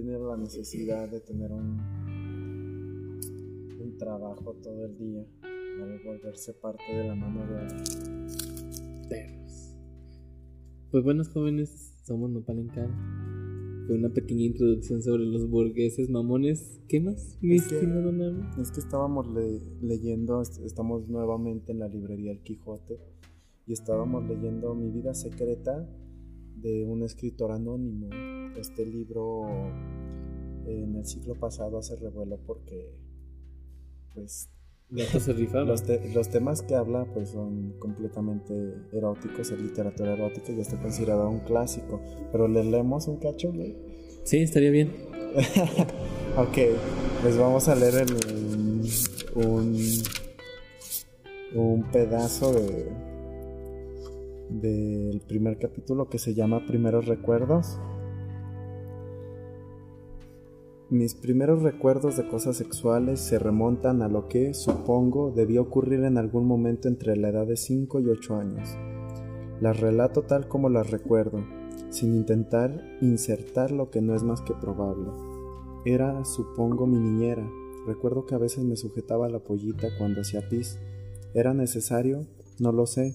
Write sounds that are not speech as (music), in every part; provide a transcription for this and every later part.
tenido la necesidad de tener un, un trabajo todo el día al volverse parte de la mano de Perros. Pues buenos jóvenes, somos Nopal. Fue una pequeña introducción sobre los burgueses mamones. ¿Qué más, mi Es que-? Es que estábamos le- leyendo, est- estamos nuevamente en la librería El Quijote y estábamos leyendo Mi vida secreta de un escritor anónimo. Este libro en el siglo pasado hace revuelo porque pues (laughs) los, te- los temas que habla pues son completamente eróticos, es literatura erótica y ya está considerado un clásico. Pero le leemos un cacho, güey. Sí, estaría bien. (laughs) Ok, pues vamos a leer el, un, un pedazo de del primer capítulo que se llama Primeros Recuerdos. Mis primeros recuerdos de cosas sexuales se remontan a lo que, supongo, debió ocurrir en algún momento entre la edad de 5 y 8 años. Las relato tal como las recuerdo, sin intentar insertar lo que no es más que probable. Era, supongo, mi niñera. Recuerdo que a veces me sujetaba la pollita cuando hacía pis. ¿Era necesario? No lo sé.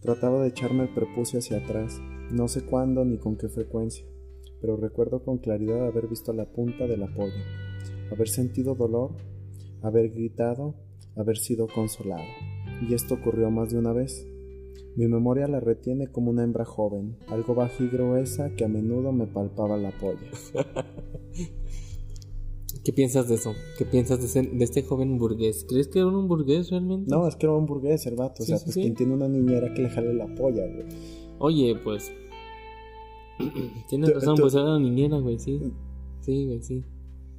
Trataba de echarme el prepucio hacia atrás. No sé cuándo ni con qué frecuencia, pero recuerdo con claridad haber visto la punta de la polla, haber sentido dolor, haber gritado, haber sido consolado. Y esto ocurrió más de una vez. Mi memoria la retiene como una hembra joven, algo baja y gruesa que a menudo me palpaba la polla. (laughs) ¿Qué piensas de eso? ¿Qué piensas de, ese- de este joven burgués? ¿Crees que era un burgués realmente? No, es que era un burgués el vato. O sea, sí, pues sí. quien tiene una niñera que le jale la polla, güey. Oye, pues. (clears throat) Tienes razón, pues era una niñera, güey, sí. Sí, güey, sí.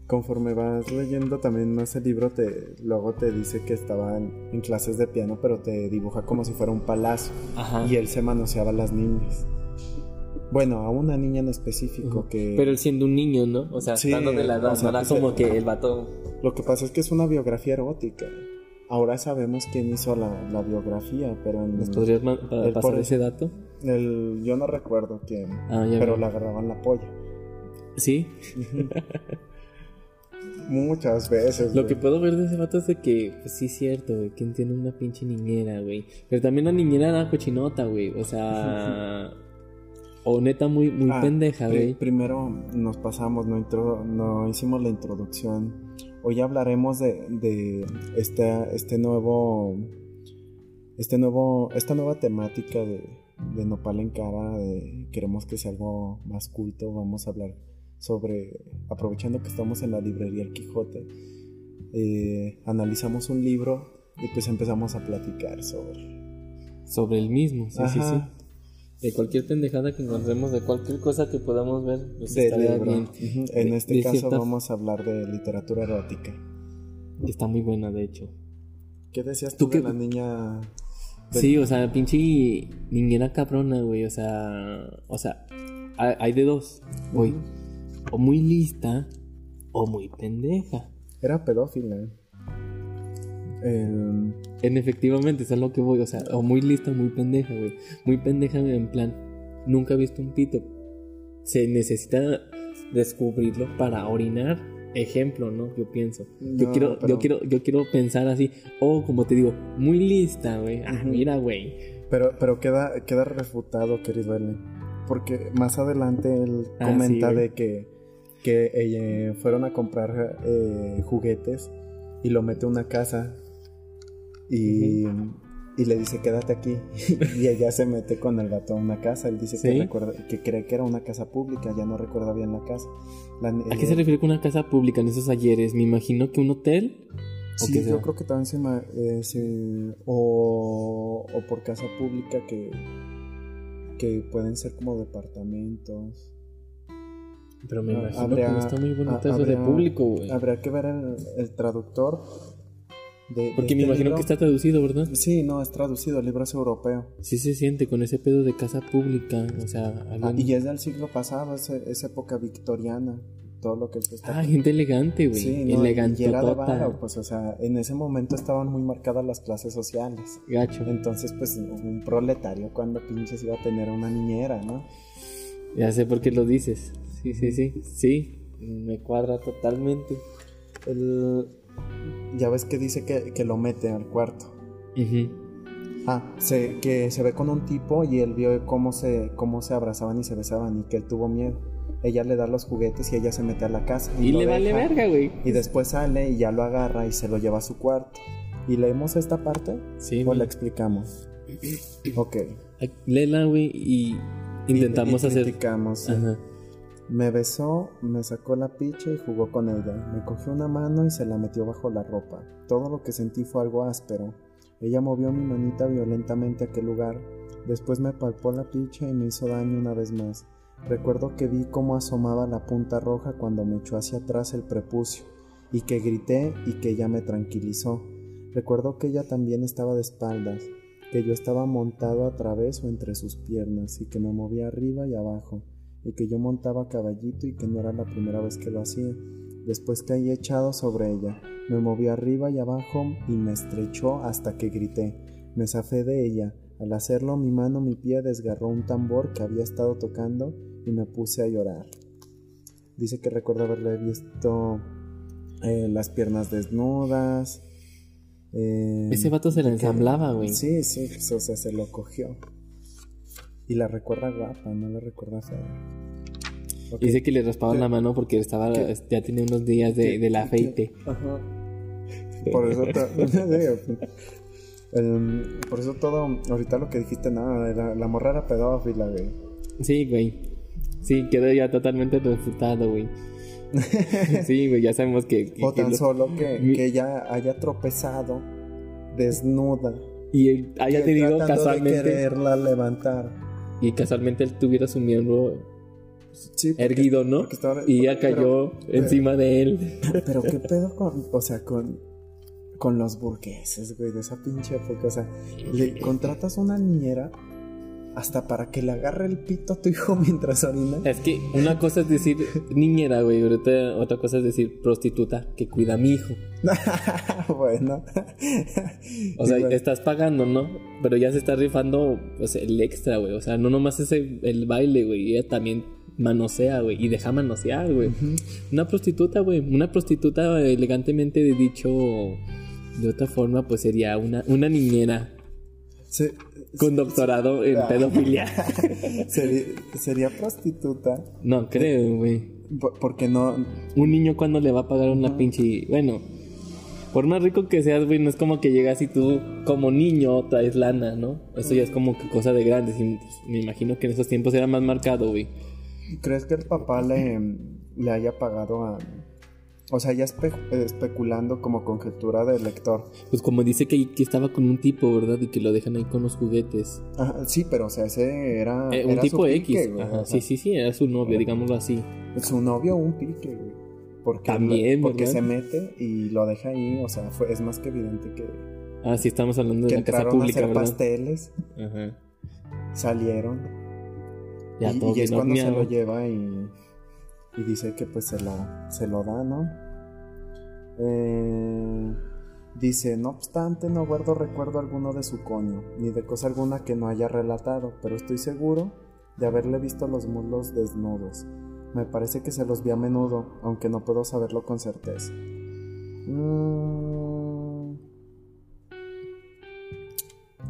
Conforme vas leyendo también ese libro, te, luego te dice que estaba en, en clases de piano, pero te dibuja como si fuera un palacio. Ajá. Y él se manoseaba a las niñas. Bueno, a una niña en específico que... Pero él siendo un niño, ¿no? O sea, Sí, de la edad, o sea, no pues, como que el vato. Lo que pasa es que es una biografía erótica. Ahora sabemos quién hizo la, la biografía, pero en ¿Nos podrías el pasar por- ese dato? el, yo no recuerdo quién, Ah, ya pero veo. le agarraban la polla. Sí. (laughs) Muchas veces. Lo güey. que puedo ver de ese vato es de que, pues sí, es cierto, güey. ¿Quién tiene una pinche niñera, güey? Pero también la niñera era cochinota, güey. O sea. (laughs) o neta, muy, muy Ah, pendeja, güey. primero nos pasamos, no, intro- no hicimos la introducción. Hoy hablaremos de, de este, este nuevo, este nuevo, esta nueva temática de, de Nopal en Cara. de- queremos que sea algo más culto. Vamos a hablar sobre, aprovechando que estamos en la librería El Quijote, eh, analizamos un libro y pues empezamos a platicar sobre. Sobre el mismo, sí, sí, sí. De cualquier pendejada que encontremos, de cualquier cosa que podamos ver, pues de estaría libro. bien. En De- este de caso cierta- vamos a hablar de literatura erótica. Está muy buena, de hecho. ¿Qué decías ¿Tú de la niña? Sí, o sea, pinche niñera cabrona, güey. O sea, o sea, hay de dos, güey. O muy lista o muy pendeja. Era pedófila. El- En efectivamente, eso es lo que voy, o sea, o muy lista muy pendeja, güey. Muy pendeja en plan, nunca he visto un pito. Se necesita descubrirlo para orinar. Ejemplo, ¿no? Yo pienso. yo quiero, pero- yo quiero, yo quiero pensar así. O como te digo, muy lista, güey. Ah, mira, güey. pero pero queda, queda refutado, querido Ellen. Porque más adelante él Ah, comenta sí, de que, que eh, fueron a comprar eh, juguetes y lo mete a una casa y, y le dice quédate aquí (laughs) y ella se mete con el gato a una casa él dice que, recuerda, que cree que era una casa pública ya no recuerda bien la casa La- ¿A qué eh, se refiere con una casa pública en esos ayeres? Me imagino que un hotel. ¿O Sí, yo sea? creo que también se, eh, se- o, o por casa pública que, que pueden ser como departamentos. Pero me Ah, imagino habría- que no está muy bonito eso de público, güey. Habría que ver el, el traductor. De, de Porque me este imagino libro. que está traducido, ¿verdad? Sí, no, es traducido, el libro es europeo. Sí se siente con ese pedo de casa pública. O sea, Ah, y es del siglo pasado, es, es época victoriana. Todo lo que él está Ah, gente elegante, güey. Sí, no, elegante. y era de varo, pues, o sea, en ese momento estaban muy marcadas las clases sociales. Gacho. Entonces, pues, un proletario cuando pinches iba a tener una niñera, ¿no? Ya sé por qué lo dices. Sí, sí, sí. Sí. Me cuadra totalmente. El... Ya ves que dice que, que lo mete al cuarto. Ujú. Ah, se, que se ve con un tipo y él vio cómo se, cómo se abrazaban y se besaban y que él tuvo miedo. Ella le da los juguetes y ella se mete a la casa. Y le vale verga, güey. Y después sale y ya lo agarra y se lo lleva a su cuarto. ¿Y leemos esta parte? Sí, ¿O la explicamos? (clears throat) Ok. Léela, güey, y intentamos Y- y hacer. Ajá. Me besó, me sacó la picha y jugó con ella. Me cogió una mano y se la metió bajo la ropa. Todo lo que sentí fue algo áspero. Ella movió mi manita violentamente a aquel lugar. Después me palpó la picha y me hizo daño una vez más. Recuerdo que vi cómo asomaba la punta roja cuando me echó hacia atrás el prepucio, y que grité y que ella me tranquilizó. Recuerdo que ella también estaba de espaldas, que yo estaba montado a través o entre sus piernas, y que me movía arriba y abajo, que yo montaba caballito y que no era la primera vez que lo hacía. Después caí echado sobre ella, me moví arriba y abajo y me estrechó hasta que grité. Me zafé de ella. Al hacerlo mi mano, mi pie desgarró un tambor que había estado tocando y me puse a llorar. Dice que recuerda haberle visto eh, las piernas desnudas. eh, Ese vato se que- ensamblaba, güey. Sí, sí, o sea, se lo cogió. Y la recuerda guapa, no la recuerda fea. Ok. Dice que le raspaban ¿Qué? la mano porque estaba ¿Qué? ya tenía unos días de, del aceite. Ajá. Por eso. (laughs) Em, por eso todo. Ahorita lo que dijiste, nada, la, la morra era pedófila, güey. Sí, güey. Sí, quedó ya totalmente refutado, güey. (laughs) Sí, güey, ya sabemos que... que- O que tan lo- solo que, Mi- que ella haya tropezado desnuda. Y haya tenido tratando de casualmente... quererla levantar. Y casualmente él tuviera su miembro Sí, porque- erguido, ¿no? estaba- Y ella cayó pero- encima de él. Pero qué pedo con, o sea, con, con los burgueses, güey, de esa pinche época. O sea, le contratas una niñera hasta para que le agarre el pito a tu hijo (laughs) mientras orina. Es que una cosa es decir niñera, güey, ahorita otra cosa es decir prostituta que cuida a mi hijo. (laughs) bueno. O sea, bueno, estás pagando, ¿no? Pero ya se está rifando pues, el extra, güey. O sea, no nomás es el, baile, güey. Ella también manosea, güey. Y deja manosear, güey. Una prostituta, güey. Una prostituta, elegantemente dicho de otra forma, pues sería una, una niñera Se- con doctorado en Ah. pedofilia. (laughs) sería, sería prostituta No, creo, güey. po- porque no. Un niño cuando le va a pagar una pinche... Bueno, por más rico que seas, güey, no es como que llegas y tú como niño traes lana, ¿no? Eso ya es como que cosa de grandes. Y pues, me imagino que en esos tiempos era más marcado, güey. ¿Crees que el papá le, le haya pagado a. O sea, ya espe- especulando como conjetura del lector. Pues como dice que, que estaba con un tipo, ¿verdad? Y que lo dejan ahí con los juguetes. Ajá, sí, pero o sea, ese era. Eh, un era tipo X. pique. Ajá. Sí, sí, sí, era su novio, digámoslo así. Su novio un pique, güey. Porque, También, porque ¿verdad? se mete y lo deja ahí, o sea, fue, es más que evidente que, Ah, sí, estamos hablando de que la casa entraron a pública, hacer ¿verdad? pasteles, Ajá. salieron Ya y, todo y es cuando se lo lleva y, y dice que pues se lo, se lo da, ¿no? Eh, dice, no obstante, no guardo recuerdo alguno de su coño, ni de cosa alguna que no haya relatado, pero estoy seguro de haberle visto los muslos desnudos. Me parece que se los vi a menudo, aunque no puedo saberlo con certeza. Mm,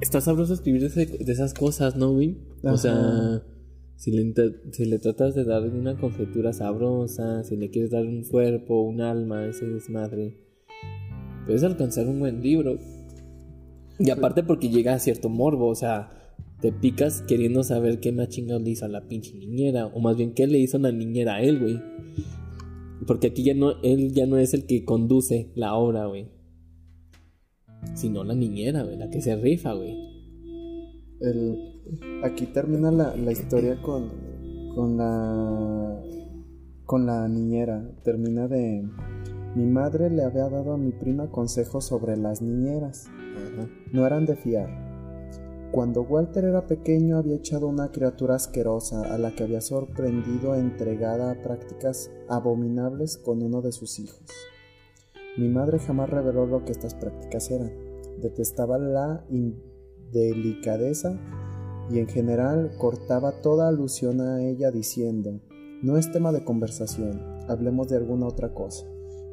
Está sabroso escribir de, esas cosas, ¿no, güey? O sea, si le, inter- si le tratas de dar una conjetura sabrosa, si le quieres dar un cuerpo, un alma, ese desmadre, puedes alcanzar un buen libro. Y aparte porque llega a cierto morbo, o sea, te picas queriendo saber qué más chingados le hizo a la pinche niñera, o más bien qué le hizo la niñera a él, güey. Porque aquí ya no, él ya no es el que conduce la obra, güey. Sino la niñera, güey, la que se rifa, güey. El- aquí termina la, la historia con, con la con la niñera. Termina de mi madre le había dado a mi prima consejos sobre las niñeras. No eran de fiar. Cuando Walter era pequeño había echado una criatura asquerosa a la que había sorprendido entregada a prácticas abominables con uno de sus hijos. Mi madre jamás reveló lo que estas prácticas eran. Detestaba la indelicadeza y en general cortaba toda alusión a ella diciendo, no es tema de conversación, hablemos de alguna otra cosa.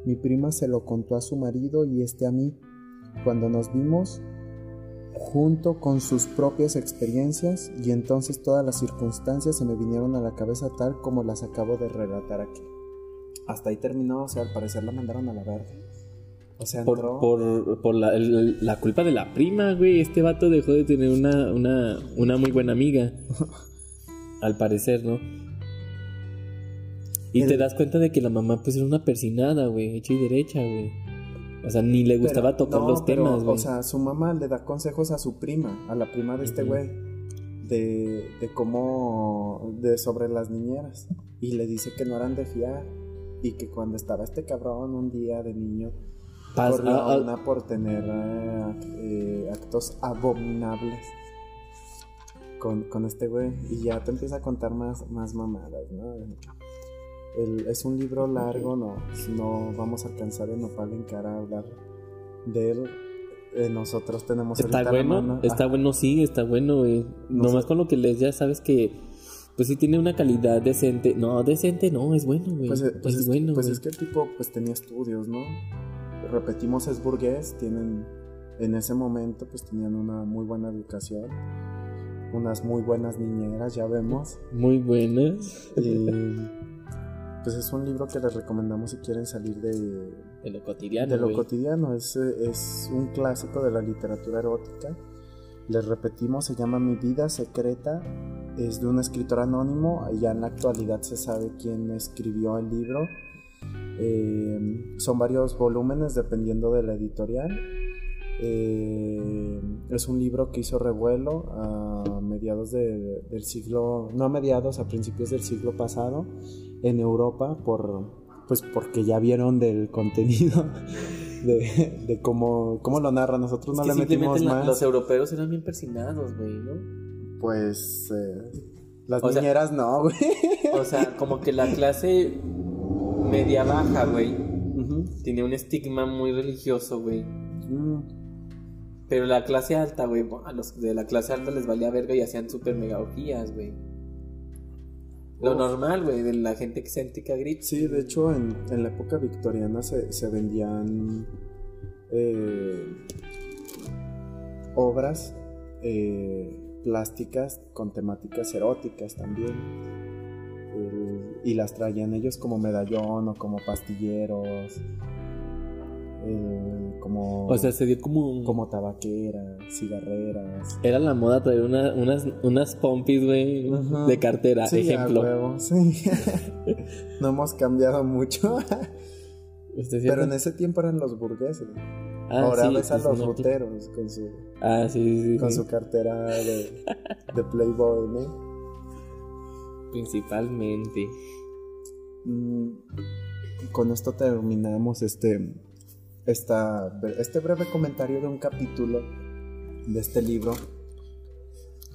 Mi prima se lo contó a su marido y este a mí. Cuando nos vimos, junto con sus propias experiencias, y entonces todas las circunstancias se me vinieron a la cabeza tal como las acabo de relatar aquí. Hasta ahí terminó, o sea, al parecer la mandaron a la verga. O sea, Por, entró... por, por la, el- la culpa de la prima, güey. Este vato dejó de tener una, una, una muy buena amiga. (laughs) Al parecer, ¿no? Y El- te das cuenta de que la mamá, pues, era una persinada, güey. Hecha y derecha, güey. O sea, ni le Pero- gustaba tocar no, los pero, temas, güey. O sea, su mamá le da consejos a su prima, a la prima de este güey, de, de cómo, de sobre las niñeras. Y le dice que no eran de fiar. Y que cuando estaba este cabrón un día de niño, Pas- corrió ah, a ah, una por tener eh, ac- eh, actos abominables con, con este güey. Y ya te empieza a contar más, más mamadas, ¿no? El- es un libro largo, no, no vamos a alcanzar en Nopal en cara a hablar de él. Eh, nosotros tenemos Está la bueno, mano- está ah, bueno, sí, está bueno, güey. No Nomás sé. con lo que lees ya sabes que, pues sí tiene una calidad decente. No, decente no, es bueno, güey. Pues, eh, pues es, bueno, pues es que el tipo pues tenía estudios, ¿no? Repetimos, es burgués, tienen, en ese momento pues tenían una muy buena educación, unas muy buenas niñeras, ya vemos. Muy buenas. Y pues es un libro que les recomendamos si quieren salir de, De lo cotidiano, de lo cotidiano. Es, es un clásico de la literatura erótica. Les repetimos, se llama Mi vida secreta. Es de un escritor anónimo. Ya en la actualidad se sabe quién escribió el libro. Eh, son varios volúmenes dependiendo de la editorial. Eh, es un libro que hizo revuelo a mediados de- del siglo, no a mediados, a principios del siglo pasado en Europa por, pues porque ya vieron del contenido (laughs) de, de cómo, cómo lo narra. Nosotros no Es que le metimos más. los europeos eran bien persinados, güey, ¿no? Pues eh, las O sea- niñeras no, güey. O sea, como que la clase media baja, güey, Ujú. tenía un estigma muy religioso, güey. Mm, Pero la clase alta, güey, a los de la clase alta les valía verga y hacían super mega orgías, güey. Lo Uf. normal, güey, de la gente excéntrica grita. Sí, de hecho en, en la época victoriana se, se vendían eh, obras eh, plásticas con temáticas eróticas también. Y las traían ellos como medallón o como pastilleros, el- como, O sea, se dio como... como tabaqueras, cigarreras. Era la moda traer una- unas, unas pompis, güey, de cartera, Sí, ejemplo. huevo, sí. (laughs) no hemos cambiado mucho. ¿Usted Pero en ese tiempo eran los burgueses. Ah, Ahora sí, ves a los no, ruteros con su, Ah, sí, sí, sí. con su cartera de, de Playboy, ¿no? Principalmente. Mm, Con esto terminamos este, esta, este breve comentario de un capítulo de este libro.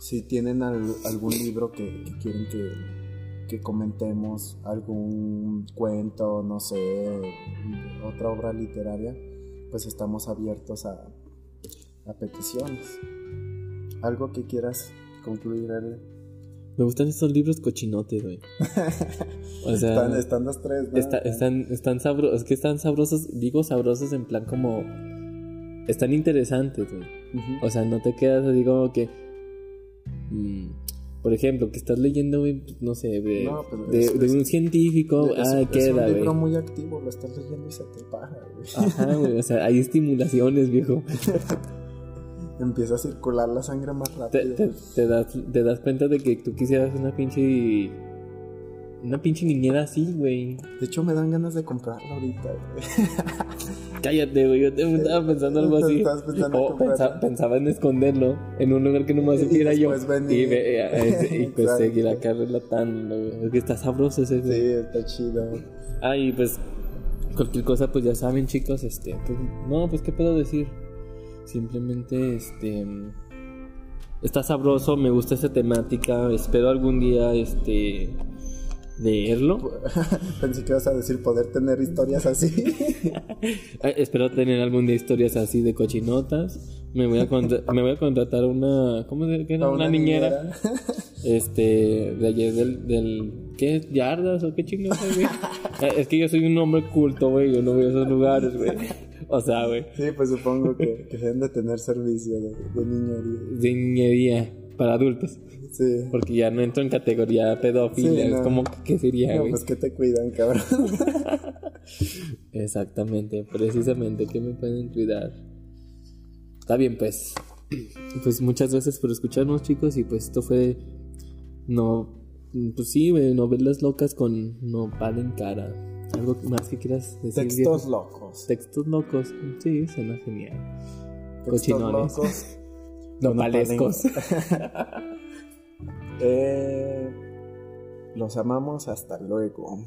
Si tienen al- algún libro que, quieren que, que comentemos, algún cuento, no sé, otra obra literaria, pues estamos abiertos a, a peticiones. ¿Algo que quieras concluir, Ale? Me gustan estos libros cochinotes, güey. (laughs) O sea, Están, están los tres, ¿no? está- están, están sabrosos. Es que están sabrosos, digo sabrosos en plan como. Están interesantes, güey. Ujú. O sea, no te quedas así como que. mm, por ejemplo, que estás leyendo, güey, no sé, de, No, de, es- de es- un científico. Es- ah, es queda, un libro güey. muy activo, lo estás leyendo y se te para, güey. Ajá, güey. O sea, hay estimulaciones, viejo. (laughs) Empieza a circular la sangre más rápido. te, te das, te das cuenta de que tú quisieras una pinche. Una pinche niñera así, güey. De hecho, me dan ganas de comprarlo ahorita, güey. (laughs) Cállate, güey. Yo te estaba pensando algo así. Pensando en O pensa- pensaba en esconderlo en un lugar que no me (laughs) Y supiera yo. venir. Y, ve- eh, (laughs) y pues seguir acá relatando, güey. Es que está sabroso ese, güey. Sí, está chido. Ah, y pues cualquier cosa, pues ya saben, chicos, este, pues, no, pues qué puedo decir. Simplemente, este, está sabroso, me gusta esa temática, espero algún día, este, leerlo. (laughs) Pensé que ibas a decir poder tener historias así. Eh, (laughs) espero tener algún día historias así de cochinotas. Me voy a, me voy a contratar una, ¿cómo se llama? Una, niñera. (laughs) Este, de ayer del, del ¿qué? ¿Yardas o qué chingados, güey? Eh, es que yo soy un hombre culto, güey, yo no voy a esos lugares, güey. O sea, güey. Sí, pues supongo que, que deben de tener servicio de, de niñería. De niñería para adultos. Sí. Porque ya no entro en categoría pedofilia. Sí, no. Es como, ¿qué sería, No, güey? pues que te cuidan, cabrón. (laughs) Exactamente, precisamente, ¿qué me pueden cuidar? Está bien, pues. Pues muchas gracias por escucharnos, chicos. Y pues esto fue. No. Pues sí, novelas locas con nopal en cara. ¿Algo más que quieras decir? Textos viejo? locos. Textos locos. Sí, suena genial. Textos Cochinones. locos. (laughs) Nopalescos. (laughs) Eh, los amamos hasta luego.